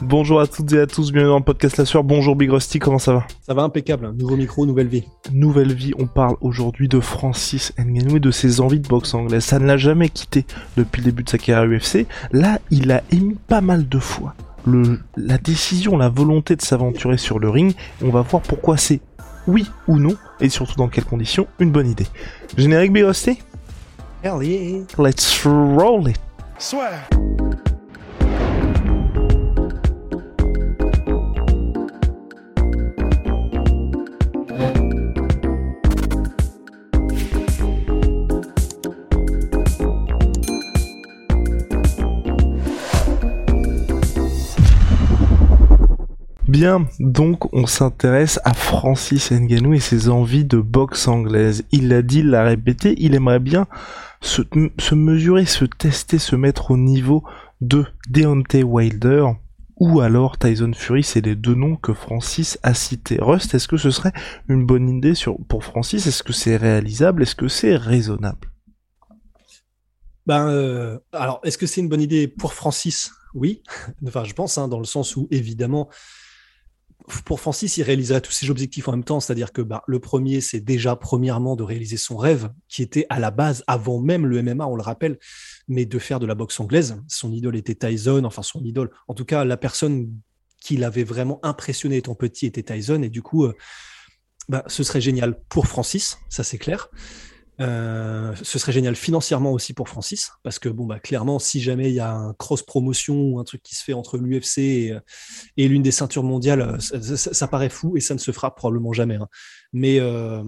Bonjour à toutes et à tous, bienvenue dans le podcast La Sueur. Bonjour Big Rusty, comment ça va Ça va impeccable, nouveau micro, nouvelle vie. Nouvelle vie, on parle aujourd'hui de Francis Ngannou et de ses envies de boxe anglaise. Ça ne l'a jamais quitté depuis le début de sa carrière UFC. Là, il a émis pas mal de fois le, la décision, la volonté de s'aventurer sur le ring. On va voir pourquoi c'est oui ou non, et surtout dans quelles conditions, une bonne idée. Générique Big Rusty? Hell yeah. Let's roll it swear. Donc on s'intéresse à Francis Ngannou et ses envies de boxe anglaise. Il l'a dit, il l'a répété, il aimerait bien se, mesurer, se tester, se mettre au niveau de Deontay Wilder ou alors Tyson Fury, c'est les deux noms que Francis a cités. Rust, est-ce que ce serait une bonne idée pour Francis? Est-ce que c'est réalisable? Est-ce que c'est raisonnable? Ben, euh, alors, est-ce que c'est une bonne idée pour Francis? Oui, enfin, je pense, hein, dans le sens où évidemment, pour Francis, il réaliserait tous ses objectifs en même temps. C'est-à-dire que bah, le premier, c'est déjà premièrement de réaliser son rêve, qui était à la base, avant même le MMA, on le rappelle, mais de faire de la boxe anglaise. Son idole était Tyson, enfin son idole. En tout cas, la personne qui l'avait vraiment impressionné étant petit était Tyson. Et du coup, euh, bah, ce serait génial pour Francis, ça c'est clair. Euh, ce serait génial financièrement aussi pour Francis, parce que bon bah clairement, si jamais il y a un cross promotion ou un truc qui se fait entre l'UFC et, et l'une des ceintures mondiales, ça, ça, paraît fou et ça ne se fera probablement jamais. Hein. Mais euh,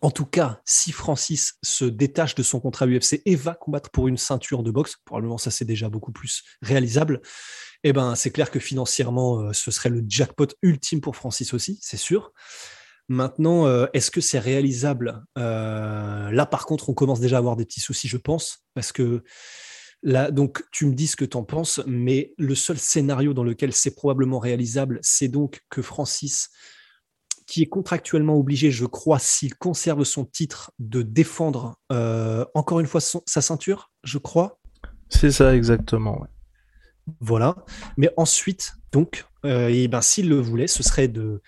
en tout cas, si Francis se détache de son contrat UFC et va combattre pour une ceinture de boxe, probablement ça c'est déjà beaucoup plus réalisable. Eh ben, c'est clair que financièrement, euh, ce serait le jackpot ultime pour Francis aussi, c'est sûr. Maintenant, euh, est-ce que c'est réalisable? Euh, Là, par contre, on commence déjà à avoir des petits soucis, je pense, parce que là, donc, tu me dis ce que tu en penses, mais le seul scénario dans lequel c'est probablement réalisable, c'est donc que Francis, qui est contractuellement obligé, je crois, s'il conserve son titre, de défendre euh, encore une fois son, sa ceinture, je crois? C'est ça, exactement. Ouais. Voilà. Mais ensuite, donc, et ben, s'il le voulait, ce serait de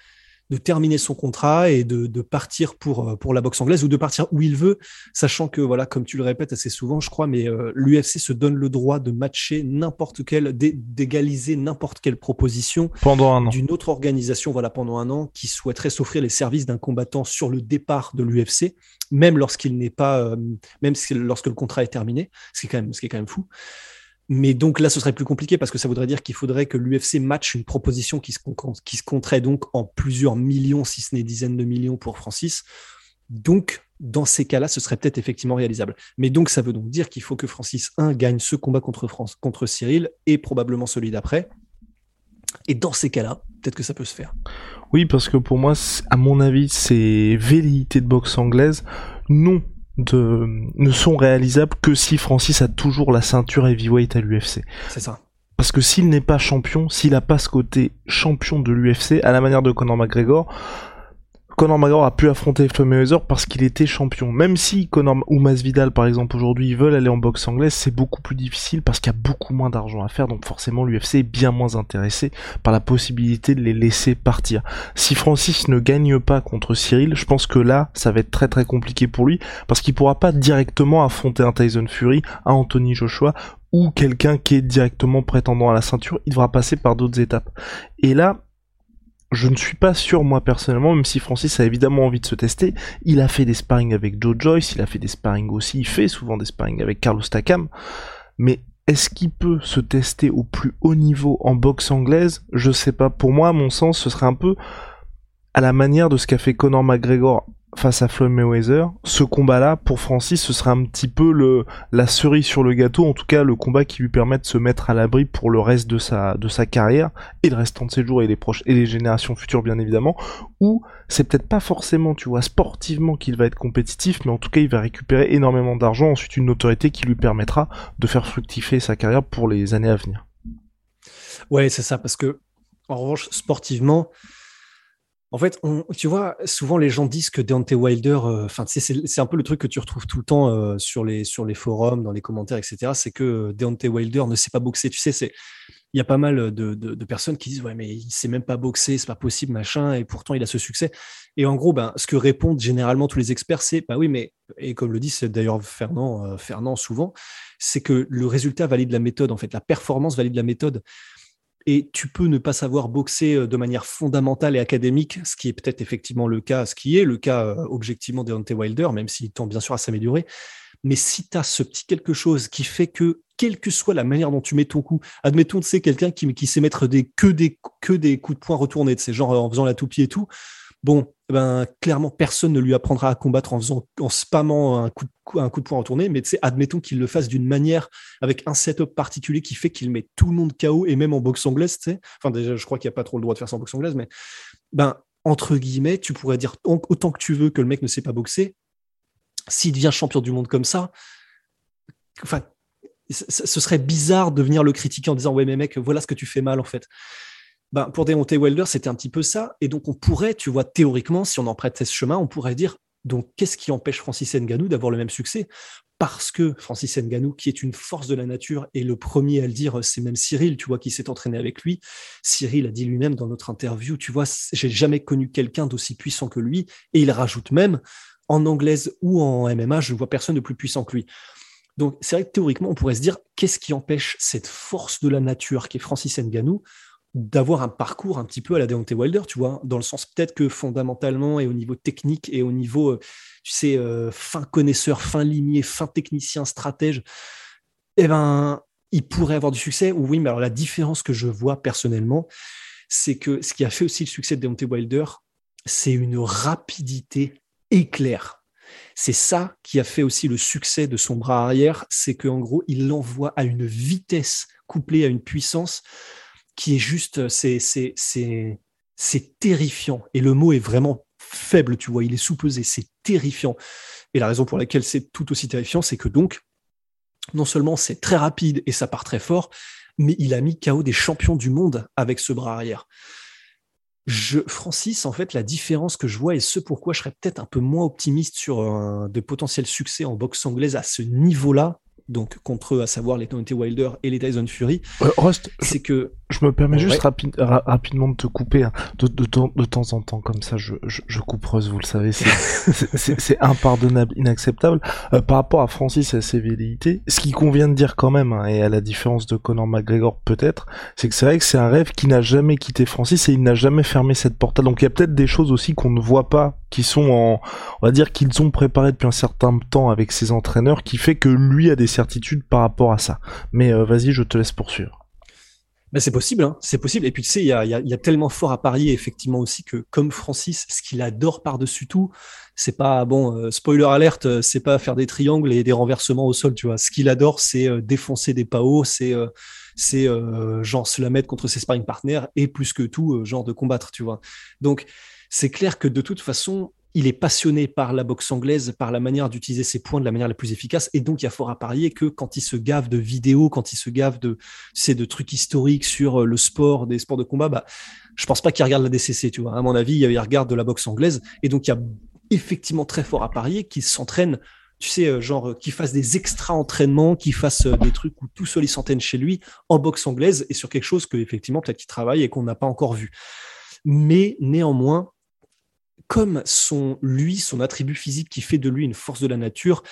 de terminer son contrat et de, de, partir pour, pour la boxe anglaise ou de partir où il veut, sachant que, voilà, comme tu le répètes assez souvent, je crois, mais euh, l'UFC se donne le droit de matcher n'importe quelle, d'égaliser n'importe quelle proposition pendant d'une autre organisation, voilà, pendant un an, qui souhaiterait s'offrir les services d'un combattant sur le départ de l'UFC, même lorsqu'il n'est pas, euh, même si, lorsque le contrat est terminé, ce qui est quand même, ce qui est quand même fou. Mais donc là, ce serait plus compliqué parce que ça voudrait dire qu'il faudrait que l'UFC matche une proposition qui se, qui se compterait donc en plusieurs millions, si ce n'est dizaines de millions pour Francis. Donc, dans ces cas-là, ce serait peut-être effectivement réalisable. Mais donc, ça veut donc dire qu'il faut que Francis 1 gagne ce combat contre, France, contre Cyril et probablement celui d'après. Et dans ces cas-là, peut-être que ça peut se faire. Oui, parce que pour moi, à mon avis, ces velléités de boxe anglaise, non, de, ne sont réalisables que si Francis a toujours la ceinture heavyweight à l'UFC. C'est ça. Parce que s'il n'est pas champion, s'il a pas ce côté champion de l'UFC, à la manière de Conor McGregor, Conor McGregor a pu affronter Floyd Mayweather parce qu'il était champion. Même si Conor ou Masvidal, par exemple, aujourd'hui, veulent aller en boxe anglaise, c'est beaucoup plus difficile parce qu'il y a beaucoup moins d'argent à faire, donc forcément l'UFC est bien moins intéressé par la possibilité de les laisser partir. Si Francis ne gagne pas contre Cyril, je pense que là, ça va être très très compliqué pour lui parce qu'il pourra pas directement affronter un Tyson Fury, un Anthony Joshua ou quelqu'un qui est directement prétendant à la ceinture, il devra passer par d'autres étapes. Et là, je ne suis pas sûr moi personnellement, même si Francis a évidemment envie de se tester, il a fait des sparring avec Joe Joyce, il a fait des sparring aussi, il fait souvent des sparring avec Carlos Takam, mais est-ce qu'il peut se tester au plus haut niveau en boxe anglaise? Je sais pas, pour moi, à mon sens, ce serait un peu à la manière de ce qu'a fait Conor McGregor face à Floyd Mayweather, ce combat-là, pour Francis, ce serait un petit peu le, la cerise sur le gâteau, en tout cas le combat qui lui permet de se mettre à l'abri pour le reste de sa, de sa carrière, et le restant de ses jours, et les proches, et les générations futures, bien évidemment, où c'est peut-être pas forcément, tu vois, sportivement qu'il va être compétitif, mais en tout cas, il va récupérer énormément d'argent, ensuite une notoriété qui lui permettra de faire fructifier sa carrière pour les années à venir. Ouais, c'est ça, parce que, en revanche, sportivement, en fait, tu vois, souvent les gens disent que Deontay Wilder, euh, enfin, c'est un peu le truc que tu retrouves tout le temps euh, sur, les, forums, dans les commentaires, etc. C'est que Deontay Wilder ne sait pas boxer. Tu sais, il y a pas mal de, personnes qui disent ouais mais il sait même pas boxer, c'est pas possible machin, et pourtant il a ce succès. Et en gros, ben, ce que répondent généralement tous les experts, c'est bah oui mais et comme le dit d'ailleurs Fernand, euh, Fernand souvent, c'est que le résultat valide la méthode en fait, la performance valide la méthode et tu peux ne pas savoir boxer euh, de manière fondamentale et académique, ce qui est peut-être effectivement le cas, ce qui est le cas euh, objectivement Deontay Wilder, même s'il tend bien sûr à s'améliorer. Mais si tu as ce petit quelque chose qui fait que, quelle que soit la manière dont tu mets ton coup, admettons, c'est quelqu'un qui, sait mettre des, que, des, que des coups de poing retournés, de ces genre en faisant la toupie et tout, bon, ben, clairement, personne ne lui apprendra à combattre en faisant, en spammant un coup de, un coup de poing retourné, mais admettons qu'il le fasse d'une manière avec un setup particulier qui fait qu'il met tout le monde KO et même en boxe anglaise, tu sais. Enfin, déjà, je crois qu'il n'y a pas trop le droit de faire ça en boxe anglaise, mais, ben, entre guillemets, tu pourrais dire autant que tu veux que le mec ne sait pas boxer. S'il devient champion du monde comme ça, enfin, ce serait bizarre de venir le critiquer en disant ouais mais mec voilà ce que tu fais mal en fait ben, pour Deontay Wilder, c'était un petit peu ça. Et donc, on pourrait, tu vois, théoriquement, si on prête ce chemin, on pourrait dire donc, qu'est-ce qui empêche Francis Ngannou d'avoir le même succès? Parce que Francis Ngannou, qui est une force de la nature, et le premier à le dire, c'est même Cyril, tu vois, qui s'est entraîné avec lui. Cyril a dit lui-même dans notre interview, tu vois, j'ai jamais connu quelqu'un d'aussi puissant que lui. Et il rajoute même, en anglaise ou en MMA, je ne vois personne de plus puissant que lui. Donc, c'est vrai que théoriquement, on pourrait se dire, qu'est-ce qui empêche cette force de la nature qui est Francis Ngannou d'avoir un parcours un petit peu à la Deontay Wilder, tu vois, dans le sens peut-être que fondamentalement et au niveau technique et au niveau, euh, tu sais, euh, fin connaisseur, fin limier, fin technicien, stratège, eh ben, il pourrait avoir du succès. Oui, mais alors la différence que je vois personnellement, c'est que ce qui a fait aussi le succès de Deontay Wilder, c'est une rapidité éclair. C'est ça qui a fait aussi le succès de son bras arrière, c'est qu'en gros, il l'envoie à une vitesse couplée à une puissance qui est juste, c'est, c'est, c'est, c'est terrifiant. Et le mot est vraiment faible, tu vois, il est sous-pesé, c'est terrifiant. Et la raison pour laquelle c'est tout aussi terrifiant, c'est que donc, non seulement c'est très rapide et ça part très fort, mais il a mis KO des champions du monde avec ce bras arrière. Je, Francis, en fait, la différence que je vois et ce pourquoi je serais peut-être un peu moins optimiste sur un, de potentiels succès en boxe anglaise à ce niveau-là, donc contre eux, à savoir les Tony Wilder et les Tyson Fury, euh, c'est que je me permets juste rapidement de te couper hein. de, de, de, temps en temps comme ça. Je, je, je vous le savez, c'est impardonnable, inacceptable. Euh, par rapport à Francis et à ses velléités, ce qui convient de dire quand même, hein, et à la différence de Conor McGregor peut-être, c'est que c'est vrai que c'est un rêve qui n'a jamais quitté Francis et il n'a jamais fermé cette porte. Donc il y a peut-être des choses aussi qu'on ne voit pas, qui sont en, on va dire qu'ils ont préparé depuis un certain temps avec ses entraîneurs, qui fait que lui a des certitudes par rapport à ça. Mais euh, vas-y, je te laisse poursuivre. C'est possible, hein, c'est possible. Et puis tu sais, il y a, y, a, tellement fort à parier effectivement aussi que comme Francis, ce qu'il adore par-dessus tout, c'est pas bon. Euh, spoiler alerte, euh, c'est pas faire des triangles et des renversements au sol, tu vois. Ce qu'il adore, c'est euh, défoncer des paos, c'est c'est genre se la mettre contre ses sparring partners et plus que tout, genre de combattre, tu vois. Donc c'est clair que de toute façon, il est passionné par la boxe anglaise, par la manière d'utiliser ses points de la manière la plus efficace. Et donc, il y a fort à parier que quand il se gave de vidéos, quand il se gave de, c'est de trucs historiques sur euh, le sport, des sports de combat, bah, je pense pas qu'il regarde la DCC, tu vois. À mon avis, il regarde de la boxe anglaise. Et donc, il y a effectivement très fort à parier qu'il s'entraîne tu sais, euh, genre, euh, qu'il fasse des extra entraînements, qu'il fasse des trucs où tout seul il s'entraîne chez lui en boxe anglaise et sur quelque chose que, effectivement, peut-être qu'il travaille et qu'on n'a pas encore vu. Mais néanmoins, comme son, lui, son attribut physique qui fait de lui une force de la nature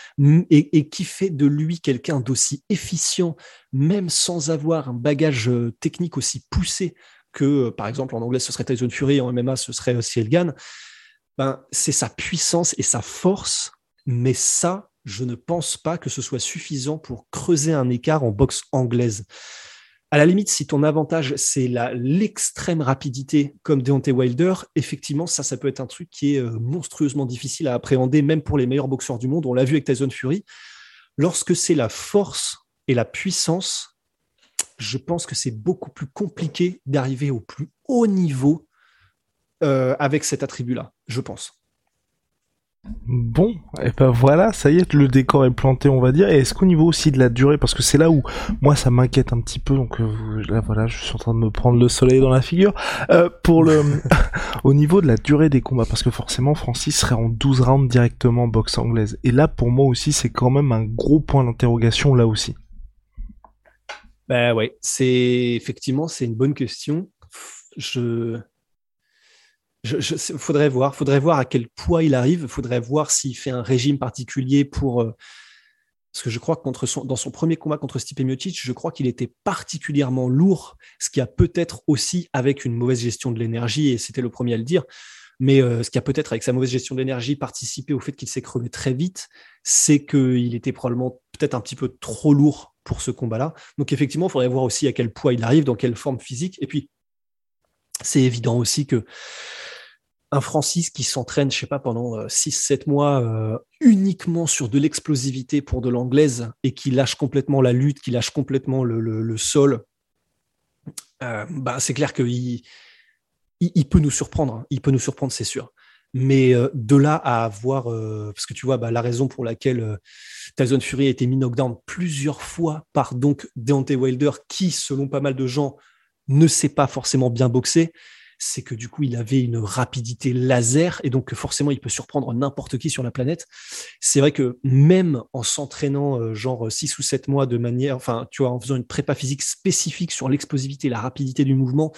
et, qui fait de lui quelqu'un d'aussi efficient, même sans avoir un bagage euh, technique aussi poussé que, euh, par exemple, en anglais, ce serait Tyson Fury, en MMA, ce serait Ciel ben, c'est sa puissance et sa force, mais ça, je ne pense pas que ce soit suffisant pour creuser un écart en boxe anglaise. À la limite, si ton avantage, c'est l'extrême rapidité comme Deontay Wilder, effectivement, ça, ça peut être un truc qui est euh, monstrueusement difficile à appréhender, même pour les meilleurs boxeurs du monde. On l'a vu avec Tyson Fury. Lorsque c'est la force et la puissance, je pense que c'est beaucoup plus compliqué d'arriver au plus haut niveau euh, avec cet attribut-là, je pense. Bon, et ben voilà, ça y est, le décor est planté, on va dire. Et est-ce qu'au niveau aussi de la durée, parce que c'est là où moi ça m'inquiète un petit peu, donc euh, là voilà, je suis en train de me prendre le soleil dans la figure. Euh, pour le, au niveau de la durée des combats, parce que forcément Francis serait en 12 rounds directement boxe anglaise. Et là, pour moi aussi, c'est quand même un gros point d'interrogation là aussi. Ben ouais, c'est effectivement c'est une bonne question. Je je, faudrait voir, faudrait voir à quel poids il arrive, faudrait voir s'il fait un régime particulier pour. Euh, parce que je crois que dans son premier combat contre Stipe Miocic, je crois qu'il était particulièrement lourd, ce qui a peut-être aussi avec une mauvaise gestion de l'énergie, et c'était le premier à le dire, mais euh, ce qui a peut-être avec sa mauvaise gestion de l'énergie participé au fait qu'il s'est crevé très vite, c'est qu'il était probablement peut-être un petit peu trop lourd pour ce combat-là. Donc effectivement, il faudrait voir aussi à quel poids il arrive, dans quelle forme physique, et puis c'est évident aussi que un Francis qui s'entraîne, je sais pas, pendant 6-7 euh, mois euh, uniquement sur de l'explosivité pour de l'anglaise et qui lâche complètement la lutte, qui lâche complètement le, sol, euh, bah, c'est clair qu'il il, peut nous surprendre. Hein. Il peut nous surprendre, c'est sûr. Mais de là à avoir, parce que tu vois, bah, la raison pour laquelle Tyson Fury a été mis knockdown plusieurs fois par donc Deontay Wilder, qui, selon pas mal de gens, ne sait pas forcément bien boxer, c'est que du coup, il avait une rapidité laser et donc forcément, il peut surprendre n'importe qui sur la planète. C'est vrai que même en s'entraînant euh, genre 6 ou 7 mois de manière, enfin, tu vois, en faisant une prépa physique spécifique sur l'explosivité, la rapidité du mouvement,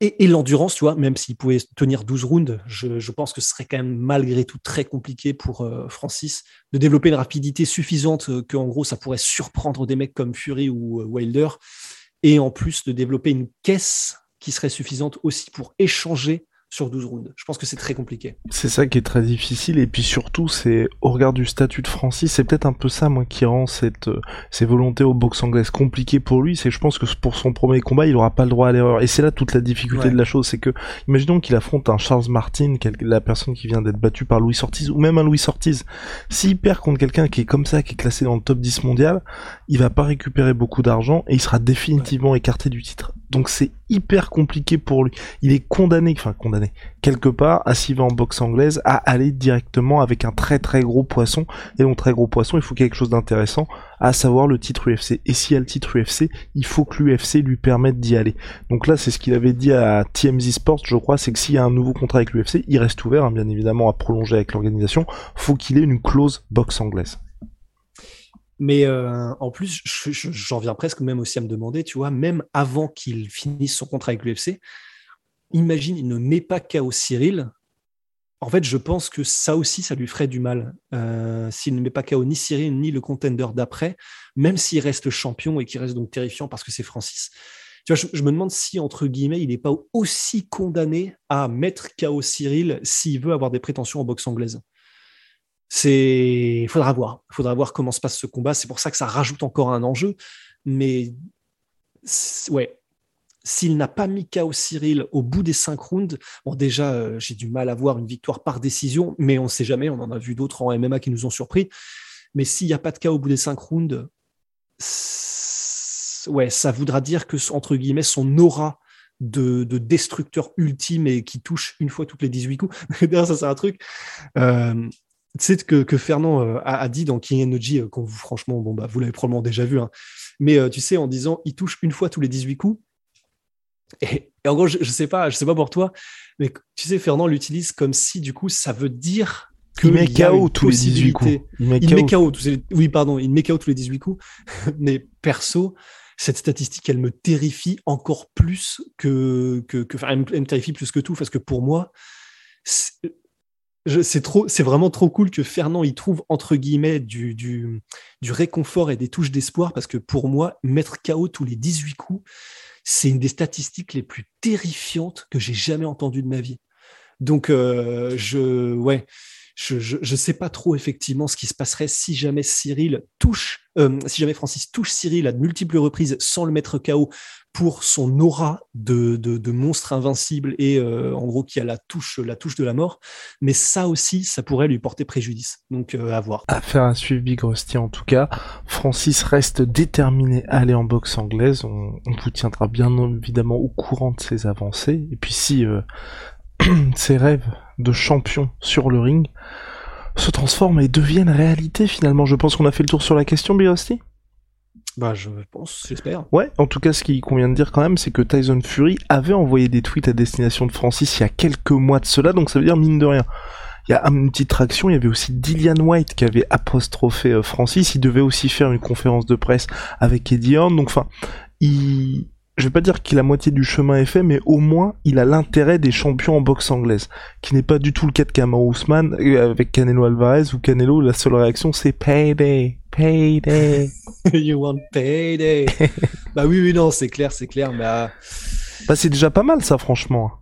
et, l'endurance, tu vois, même s'il pouvait tenir 12 rounds, je, pense que ce serait quand même malgré tout très compliqué pour euh, Francis de développer une rapidité suffisante euh, que, en gros, ça pourrait surprendre des mecs comme Fury ou Wilder et en plus de développer une caisse qui serait suffisante aussi pour échanger sur 12 rounds. Je pense que c'est très compliqué. C'est ça qui est très difficile et puis surtout c'est au regard du statut de Francis, c'est peut-être un peu ça moi qui rend cette euh, ces volontés au boxe anglaise compliquées pour lui, c'est que je pense que pour son premier combat, il aura pas le droit à l'erreur et c'est là toute la difficulté de la chose, c'est que imaginons qu'il affronte un Charles Martin, la personne qui vient d'être battue par Louis Ortiz ou même un Louis Ortiz. S'il perd contre quelqu'un qui est comme ça, qui est classé dans le top 10 mondial, il va pas récupérer beaucoup d'argent et il sera définitivement écarté du titre. Donc c'est hyper compliqué pour lui. Il est condamné, enfin condamné, quelque part, à s'y va en boxe anglaise, à aller directement avec un très très gros poisson. Et donc très gros poisson, il faut quelque chose d'intéressant, à savoir le titre UFC. Et s'il y a le titre UFC, il faut que l'UFC lui permette d'y aller. Donc là, c'est ce qu'il avait dit à TMZ Sports, je crois, c'est que s'il y a un nouveau contrat avec l'UFC, il reste ouvert, hein, bien évidemment, à prolonger avec l'organisation, faut qu'il ait une clause boxe anglaise. Mais euh, en plus, j'en viens presque même aussi à me demander, tu vois, même avant qu'il finisse son contrat avec l'UFC, imagine, il ne met pas KO Cyril. En fait, je pense que ça aussi, ça lui ferait du mal. Euh, s'il ne met pas KO ni Cyril, ni le contender d'après, même s'il reste champion et qu'il reste donc terrifiant parce que c'est Francis. Tu vois, je, me demande si, entre guillemets, il n'est pas aussi condamné à mettre KO Cyril s'il veut avoir des prétentions en boxe anglaise. C'est, faudra voir. Faudra voir comment se passe ce combat. C'est pour ça que ça rajoute encore un enjeu. Mais ouais, s'il n'a pas mis KO Cyril au bout des cinq rounds, bon déjà euh, j'ai du mal à voir une victoire par décision, mais on ne sait jamais. On en a vu d'autres en MMA qui nous ont surpris. Mais s'il n'y a pas de KO au bout des cinq rounds, ouais, ça voudra dire que entre guillemets son aura de, destructeur ultime et qui touche une fois toutes les 18 coups. Ça c'est un truc. Euh, tu sais que, que Fernand euh, a, dit dans King Energy, euh, qu'on vous, franchement, bon, bah, vous l'avez probablement déjà vu, hein. mais euh, tu sais, en disant il touche une fois tous les 18 coups. Et, en gros, je, ne sais pas, je sais pas pour toi, mais tu sais, Fernand l'utilise comme si du coup ça veut dire que il met KO tous les 18 coups. Il met, KO. tous les, oui, pardon, il met KO tous les 18 coups. mais perso, cette statistique, elle me terrifie encore plus que, que, que enfin, elle me terrifie plus que tout, parce que pour moi, c'est vraiment trop cool que Fernand y trouve entre guillemets du, réconfort et des touches d'espoir parce que pour moi, mettre KO tous les 18 coups, c'est une des statistiques les plus terrifiantes que j'ai jamais entendues de ma vie. Donc, euh, je, ouais, sais pas trop effectivement ce qui se passerait si jamais Cyril touche, euh, si jamais Francis touche Cyril à de multiples reprises sans le mettre KO pour son aura de, de, monstre invincible et euh, en gros qui a la touche, la touche de la mort. Mais ça aussi, ça pourrait lui porter préjudice. Donc euh, à voir. À suivre Big Rusty en tout cas. Francis reste déterminé à aller en boxe anglaise. On, vous tiendra bien évidemment au courant de ses avancées. Et puis si ses rêves de champion sur le ring se transforment et deviennent réalité finalement. Je pense qu'on a fait le tour sur la question, Birosti bah, je pense, j'espère. Ouais, en tout cas, ce qui convient de dire quand même, c'est que Tyson Fury avait envoyé des tweets à destination de Francis il y a quelques mois de cela, donc ça veut dire mine de rien. Il y a une petite traction, il y avait aussi Dillian White qui avait apostrophé euh, Francis, il devait aussi faire une conférence de presse avec Eddie Horn, donc enfin, il, je vais pas dire qu'il a moitié du chemin est fait, mais au moins il a l'intérêt des champions en boxe anglaise, qui n'est pas du tout le cas de Kamaru Usman euh, avec Canelo Alvarez, où Canelo, la seule réaction c'est payday, payday. you want payday. bah oui, oui, non, c'est clair, c'est clair, bah... Bah c'est déjà pas mal ça, franchement.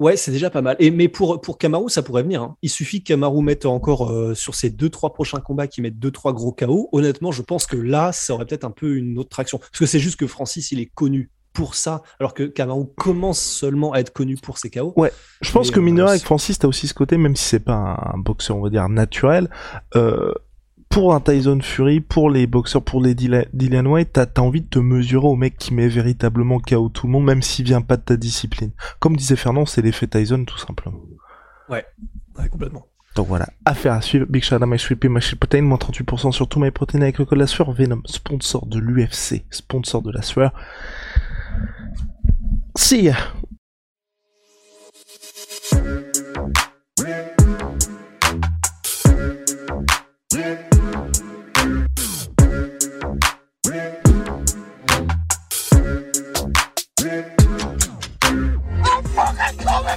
Ouais, c'est déjà pas mal. Et mais pour pour Kamaru, ça pourrait venir. Hein. Il suffit que Kamaru mette encore euh, sur ses deux trois prochains combats, qu'il mette deux trois gros KO. Honnêtement, je pense que là, ça aurait peut-être un peu une autre traction. Parce que c'est juste que Francis, il est connu pour ça, alors que Kamaru commence seulement à être connu pour ses KO. Ouais, je pense que mineur euh, avec Francis, t'as aussi ce côté, même si c'est pas un, boxeur, on va dire, naturel, euh, pour un Tyson Fury, pour les boxeurs, pour les Dylan White, t'as as envie de te mesurer au mec qui met véritablement KO tout le monde, même s'il vient pas de ta discipline. Comme disait Fernand, c'est l'effet Tyson, tout simplement. Ouais, ouais complètement. Donc voilà, affaire à suivre. Big shout out my sweet my protein, moins 38% sur tout my protein avec le code la sueur. Venom, sponsor de l'UFC, sponsor de la sueur. See ya.